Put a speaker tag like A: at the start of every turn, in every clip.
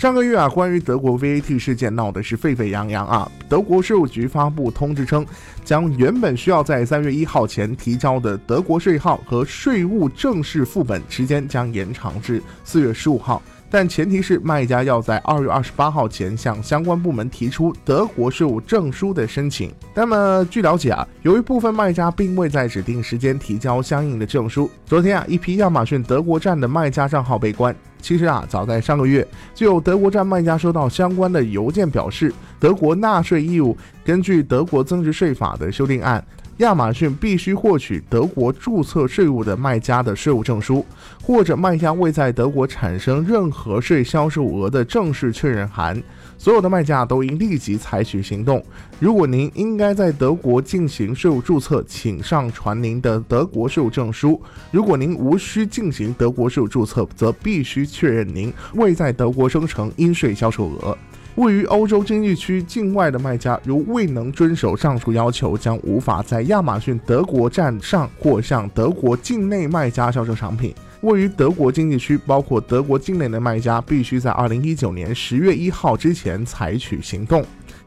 A: 上个月啊，关于德国 VAT 事件闹的是沸沸扬扬啊。德国税务局发布通知称，将原本需要在三月一号前提交的德国税号和税务正式副本时间将延长至四月十五号。但前提是卖家要在二月二十八号前向相关部门提出德国税务证书的申请。那么据了解啊，由于部分卖家并未在指定时间提交相应的证书，昨天啊，一批亚马逊德国站的卖家账号被关。其实啊，早在上个月就有德国站卖家收到相关的邮件，表示德国纳税义务根据德国增值税法的修订案。亚马逊必须获取德国注册税务的卖家的税务证书，或者卖家未在德国产生任何税销售额的正式确认函。所有的卖家都应立即采取行动。如果您应该在德国进行税务注册，请上传您的德国税务证书。如果您无需进行德国税务注册，则必须确认您未在德国生成应税销售额。位于欧洲经济区境外的卖家，如未能遵守上述要求，将无法在亚马逊德国站上或向德国境内卖家销售商品。位于德国经济区，包括德国境内的卖家，必须在二零一九年十月一号之前采取行动。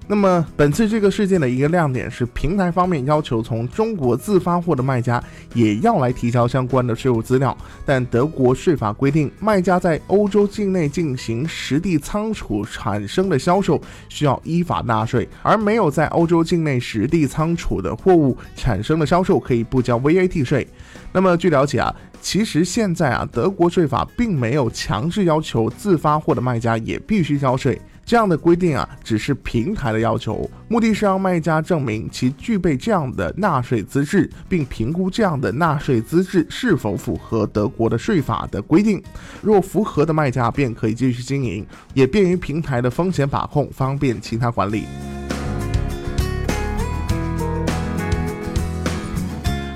A: 那么，本次这个事件的一个亮点是，平台方面要求从中国自发货的卖家也要来提交相关的税务资料，但德国税法规定，卖家在欧洲境内进行实地仓储产生的销售需要依法纳税，而没有在欧洲境内实地仓储的货物产生的销售可以不交 VAT 税。那么，据了解啊，其实现在啊，德国税法并没有强制要求自发货的卖家也必须交税。这样的规定啊，只是平台的要求，目的是让卖家证明其具备这样的纳税资质，并评估这样的纳税资质是否符合德国的税法的规定。若符合的卖家便可以继续经营，也便于平台的风险把控，方便其他管理。